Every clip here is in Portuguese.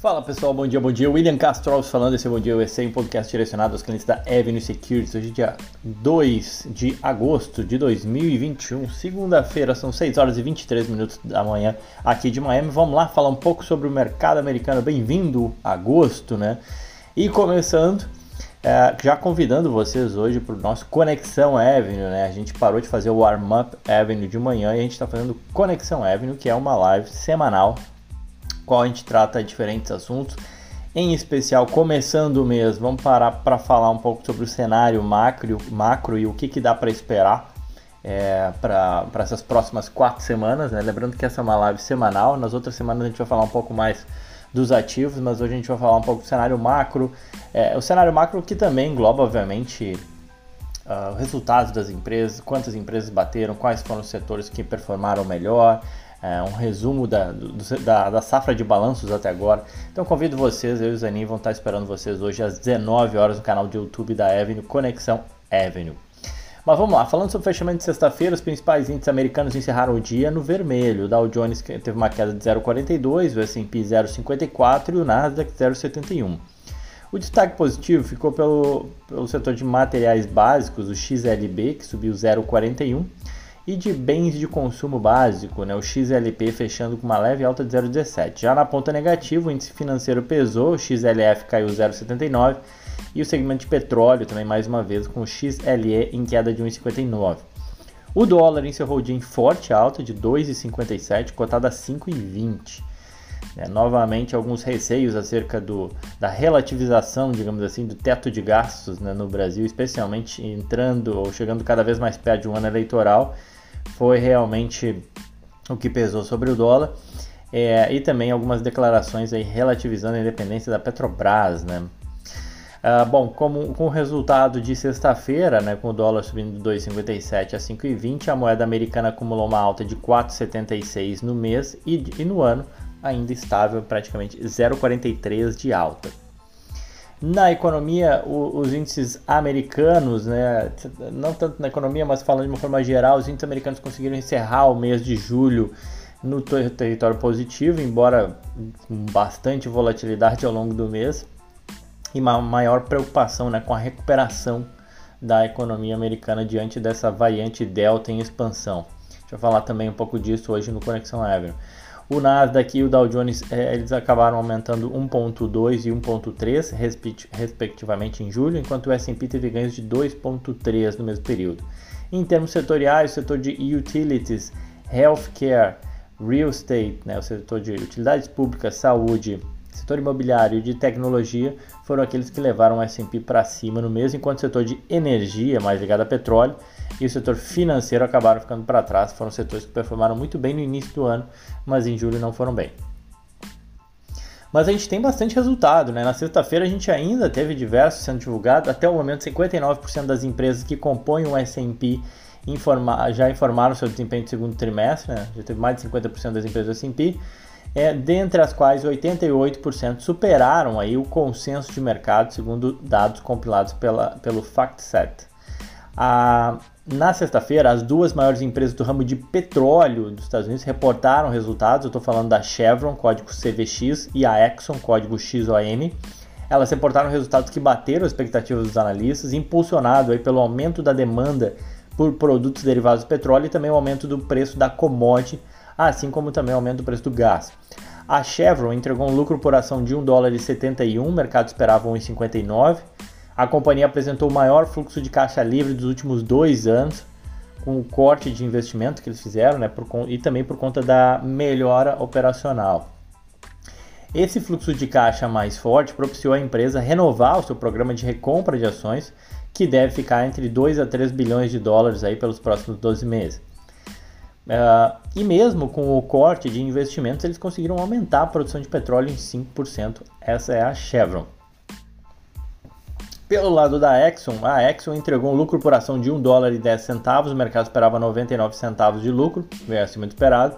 Fala pessoal, bom dia, bom dia. William Castro falando, esse é Bom Dia USA, um podcast direcionado aos clientes da Avenue Securities. Hoje dia 2 de agosto de 2021, segunda-feira, são 6 horas e 23 minutos da manhã aqui de Miami. Vamos lá falar um pouco sobre o mercado americano. Bem-vindo agosto, né? E começando, é, já convidando vocês hoje para o nosso Conexão Avenue, né? A gente parou de fazer o Warm Up Avenue de manhã e a gente está fazendo Conexão Avenue, que é uma live semanal qual a gente trata diferentes assuntos. Em especial, começando o mês, vamos parar para falar um pouco sobre o cenário macro, macro e o que, que dá para esperar é, para essas próximas quatro semanas. Né? Lembrando que essa é uma live semanal, nas outras semanas a gente vai falar um pouco mais dos ativos, mas hoje a gente vai falar um pouco do cenário macro. É, o cenário macro que também engloba, obviamente, uh, resultados das empresas, quantas empresas bateram, quais foram os setores que performaram melhor, é, um resumo da, do, da, da, safra de balanços até agora. Então convido vocês, eu e o Zanin vão estar esperando vocês hoje às 19 horas no canal de YouTube da Avenue, Conexão Avenue. Mas vamos lá, falando sobre o fechamento de sexta-feira, os principais índices americanos encerraram o dia no vermelho. O Dow Jones teve uma queda de 0,42, o S&P 0,54 e o Nasdaq 0,71. O destaque positivo ficou pelo, pelo setor de materiais básicos, o XLB, que subiu 0,41, e de bens de consumo básico, né, o XLP fechando com uma leve alta de 0,17. Já na ponta negativa, o índice financeiro pesou, o XLF caiu 0,79 e o segmento de petróleo também mais uma vez com o XLE em queda de 1,59. O dólar encerrou o dia em forte alta de 2,57, cotado a 5,20. É, novamente, alguns receios acerca do, da relativização, digamos assim, do teto de gastos né, no Brasil, especialmente entrando ou chegando cada vez mais perto de um ano eleitoral foi realmente o que pesou sobre o dólar. É, e também algumas declarações aí relativizando a independência da Petrobras, né? Ah, bom, como, com o resultado de sexta-feira, né, com o dólar subindo de 2,57 a 5,20, a moeda americana acumulou uma alta de 4,76 no mês e, e no ano ainda estável, praticamente 0,43 de alta. Na economia, o, os índices americanos, né, não tanto na economia, mas falando de uma forma geral, os índices americanos conseguiram encerrar o mês de julho no território positivo, embora com bastante volatilidade ao longo do mês e uma maior preocupação né, com a recuperação da economia americana diante dessa variante Delta em expansão. Deixa eu falar também um pouco disso hoje no Conexão Avenue. O Nasdaq e o Dow Jones é, eles acabaram aumentando 1.2 e 1.3 respectivamente em julho, enquanto o S&P teve ganhos de 2.3 no mesmo período. Em termos setoriais, o setor de utilities, healthcare, real estate, né, o setor de utilidades públicas, saúde, setor imobiliário e de tecnologia foram aqueles que levaram o S&P para cima no mês, enquanto o setor de energia, mais ligado a petróleo, e o setor financeiro acabaram ficando para trás. Foram setores que performaram muito bem no início do ano, mas em julho não foram bem. Mas a gente tem bastante resultado, né? Na sexta-feira a gente ainda teve diversos sendo divulgados. Até o momento, 59% das empresas que compõem o S&P informa já informaram o desempenho do segundo trimestre, né? Já teve mais de 50% das empresas do S&P, é, dentre as quais 88% superaram aí o consenso de mercado, segundo dados compilados pela, pelo FactSet. A, na sexta-feira, as duas maiores empresas do ramo de petróleo dos Estados Unidos reportaram resultados. Eu estou falando da Chevron, código CVX, e a Exxon, código XOM. Elas reportaram resultados que bateram as expectativas dos analistas, impulsionado aí pelo aumento da demanda por produtos derivados do petróleo e também o aumento do preço da commodity, assim como também o aumento do preço do gás. A Chevron entregou um lucro por ação de 1 dólar e 71, o mercado esperava 1,59 a companhia apresentou o maior fluxo de caixa livre dos últimos dois anos, com o corte de investimento que eles fizeram, né, por, e também por conta da melhora operacional. Esse fluxo de caixa mais forte propiciou a empresa renovar o seu programa de recompra de ações, que deve ficar entre 2 a 3 bilhões de dólares aí pelos próximos 12 meses. Uh, e mesmo com o corte de investimentos, eles conseguiram aumentar a produção de petróleo em 5%. Essa é a Chevron. Pelo lado da Exxon, a Exxon entregou um lucro por ação de 1 dólar e 10 centavos, o mercado esperava 99 centavos de lucro, veio acima do esperado.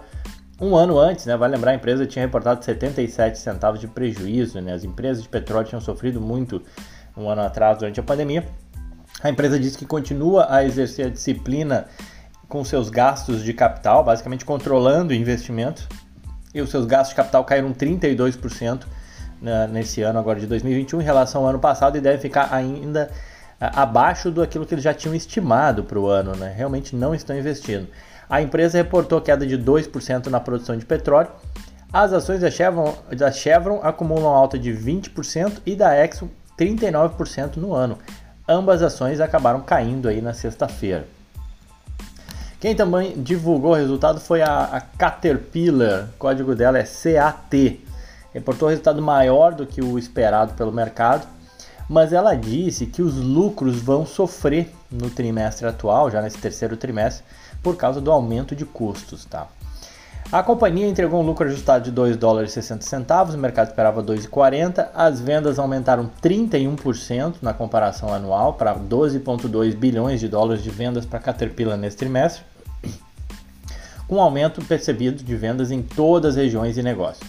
Um ano antes, né, vale lembrar, a empresa tinha reportado 77 centavos de prejuízo, né, as empresas de petróleo tinham sofrido muito um ano atrás durante a pandemia. A empresa disse que continua a exercer a disciplina com seus gastos de capital, basicamente controlando o investimento, e os seus gastos de capital caíram 32% nesse ano agora de 2021 em relação ao ano passado e deve ficar ainda abaixo do aquilo que eles já tinham estimado para o ano, né? Realmente não estão investindo. A empresa reportou queda de 2% na produção de petróleo. As ações da Chevron, da Chevron acumulam alta de 20% e da Exxon 39% no ano. Ambas ações acabaram caindo aí na sexta-feira. Quem também divulgou o resultado foi a, a Caterpillar, o código dela é CAT. Reportou resultado maior do que o esperado pelo mercado, mas ela disse que os lucros vão sofrer no trimestre atual, já nesse terceiro trimestre, por causa do aumento de custos. Tá? A companhia entregou um lucro ajustado de 2 dólares e 60 centavos, o mercado esperava 2,40. As vendas aumentaram 31% na comparação anual para 12,2 bilhões de dólares de vendas para Caterpillar nesse trimestre, com um aumento percebido de vendas em todas as regiões de negócio.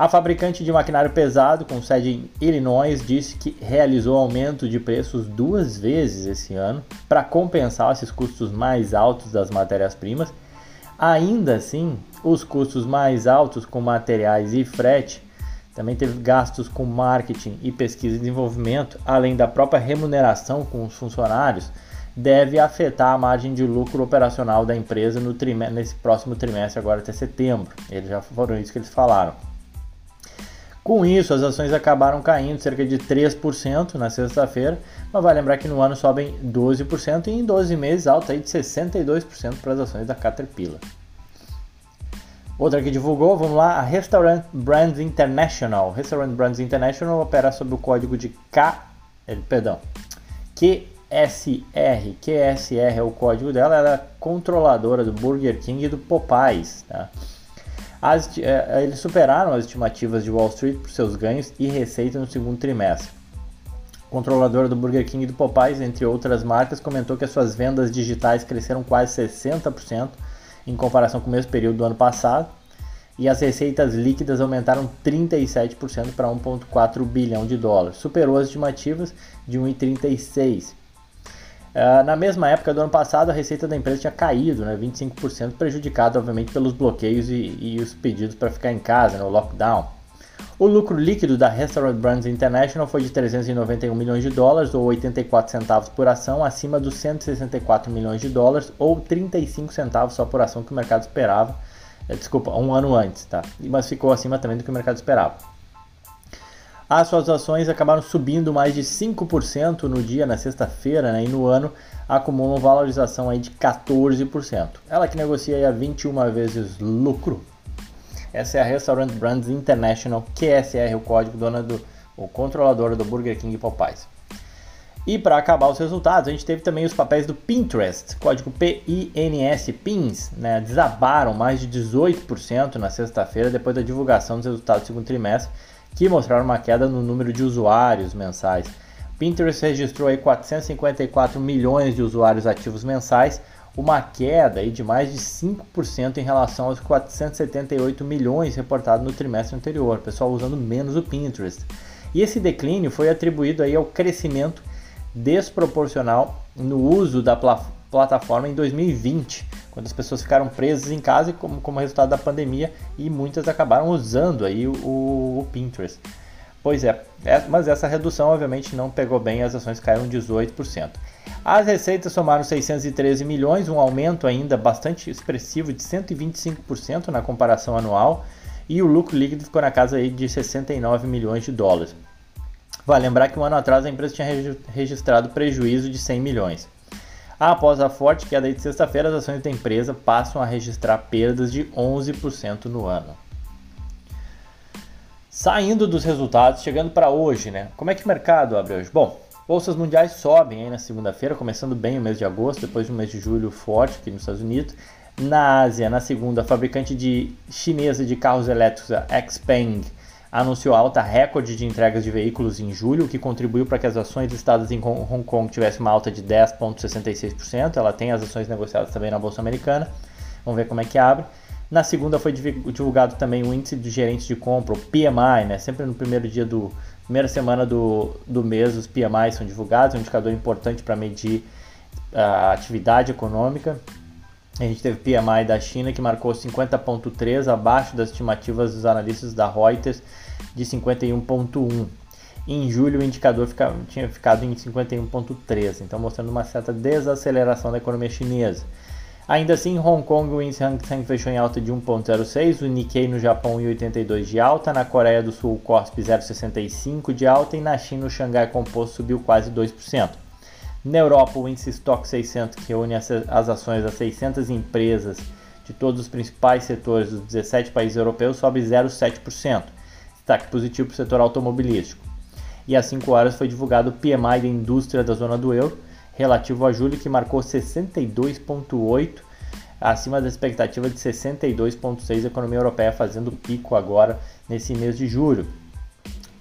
A fabricante de maquinário pesado, com sede em Illinois, disse que realizou aumento de preços duas vezes esse ano para compensar esses custos mais altos das matérias-primas Ainda assim, os custos mais altos com materiais e frete também teve gastos com marketing e pesquisa e desenvolvimento, além da própria remuneração com os funcionários, deve afetar a margem de lucro operacional da empresa no nesse próximo trimestre, agora até setembro. Eles já foram isso que eles falaram. Com isso, as ações acabaram caindo cerca de 3% na sexta-feira, mas vai lembrar que no ano sobem 12% e em 12 meses alta aí de 62% para as ações da Caterpillar. Outra que divulgou, vamos lá, a Restaurant Brands International. Restaurant Brands International opera sob o código de K, eh, perdão, QSR. QSR é o código dela, ela é controladora do Burger King e do Popeyes. Tá? As, é, eles superaram as estimativas de Wall Street por seus ganhos e receita no segundo trimestre. controladora do Burger King e do Popeyes, entre outras marcas, comentou que as suas vendas digitais cresceram quase 60% em comparação com o mesmo período do ano passado e as receitas líquidas aumentaram 37% para 1,4 bilhão de dólares, superou as estimativas de 1,36 Uh, na mesma época do ano passado, a receita da empresa tinha caído, né, 25%, prejudicado, obviamente, pelos bloqueios e, e os pedidos para ficar em casa, né, lockdown. O lucro líquido da Restaurant Brands International foi de 391 milhões de dólares, ou 84 centavos por ação, acima dos 164 milhões de dólares, ou 35 centavos só por ação que o mercado esperava. É, desculpa, um ano antes, tá? Mas ficou acima também do que o mercado esperava. As suas ações acabaram subindo mais de 5% no dia, na sexta-feira, né, e no ano acumulam valorização aí de 14%. Ela que negocia a 21 vezes lucro. Essa é a Restaurant Brands International, QSR, o código dona do o controlador do Burger King e Popeyes. E para acabar os resultados, a gente teve também os papéis do Pinterest, código PINS, PINS, né, desabaram mais de 18% na sexta-feira depois da divulgação dos resultados do segundo trimestre que mostraram uma queda no número de usuários mensais. Pinterest registrou aí 454 milhões de usuários ativos mensais, uma queda aí de mais de 5% em relação aos 478 milhões reportados no trimestre anterior, pessoal usando menos o Pinterest. E esse declínio foi atribuído aí ao crescimento desproporcional no uso da pla plataforma em 2020, quando as pessoas ficaram presas em casa como, como resultado da pandemia e muitas acabaram usando aí o, o Pinterest. Pois é, é, mas essa redução obviamente não pegou bem, as ações caíram 18%. As receitas somaram 613 milhões, um aumento ainda bastante expressivo de 125% na comparação anual, e o lucro líquido ficou na casa aí de 69 milhões de dólares. Vale lembrar que um ano atrás a empresa tinha registrado prejuízo de 100 milhões. Após a forte queda de sexta-feira, as ações da empresa passam a registrar perdas de 11% no ano. Saindo dos resultados, chegando para hoje, né? Como é que o mercado abre hoje? Bom, bolsas mundiais sobem aí na segunda-feira, começando bem o mês de agosto, depois de um mês de julho forte aqui nos Estados Unidos. Na Ásia, na segunda, a fabricante de chinesa de carros elétricos, a Xpeng, anunciou alta recorde de entregas de veículos em julho, o que contribuiu para que as ações listadas em Hong Kong tivessem uma alta de 10,66%. Ela tem as ações negociadas também na Bolsa Americana. Vamos ver como é que abre. Na segunda foi divulgado também o índice de gerentes de compra, o PMI, né? Sempre no primeiro dia do primeira semana do, do mês os PMI são divulgados, é um indicador importante para medir a atividade econômica. A gente teve PMI da China que marcou 50.3, abaixo das estimativas dos analistas da Reuters de 51.1. Em julho o indicador fica, tinha ficado em 51.3, então mostrando uma certa desaceleração da economia chinesa. Ainda assim, Hong Kong, o índice Hang Seng fechou em alta de 1,06, o Nikkei no Japão em 82 de alta, na Coreia do Sul o Kospi 0,65 de alta e na China o Xangai Composto subiu quase 2%. Na Europa, o índice Stock 600, que reúne as, ações das 600 empresas de todos os principais setores dos 17 países europeus, sobe 0,7%. Destaque positivo para o setor automobilístico. E às 5 horas foi divulgado o PMI da indústria da zona do euro, relativo a julho, que marcou 62,8, acima da expectativa de 62,6, a economia europeia fazendo pico agora nesse mês de julho.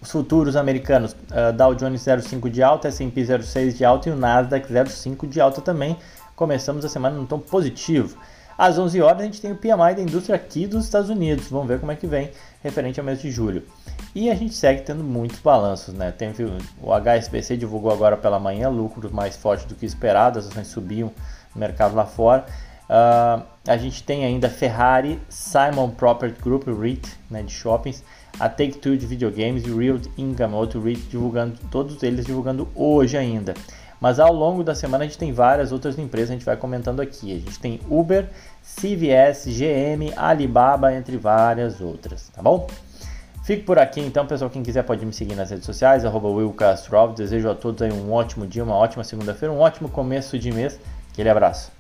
Os futuros americanos, uh, Dow Jones 0,5 de alta, S&P 0,6 de alta e o Nasdaq 0,5 de alta também. Começamos a semana num tom positivo. Às 11 horas a gente tem o PMI da indústria aqui dos Estados Unidos. Vamos ver como é que vem referente ao mês de julho. E a gente segue tendo muitos balanços, né? Tem, o HSBC divulgou agora pela manhã lucros mais fortes do que esperado, as ações subiam no mercado lá fora. Uh, a gente tem ainda Ferrari, Simon Property Group, REIT, né, de shoppings, a Take-Two de videogames e Real Income, REIT, divulgando, todos eles divulgando hoje ainda. Mas ao longo da semana a gente tem várias outras empresas, a gente vai comentando aqui. A gente tem Uber, CVS, GM, Alibaba, entre várias outras, tá bom? Fico por aqui então, pessoal. Quem quiser pode me seguir nas redes sociais, arroba Desejo a todos aí um ótimo dia, uma ótima segunda-feira, um ótimo começo de mês. Aquele abraço.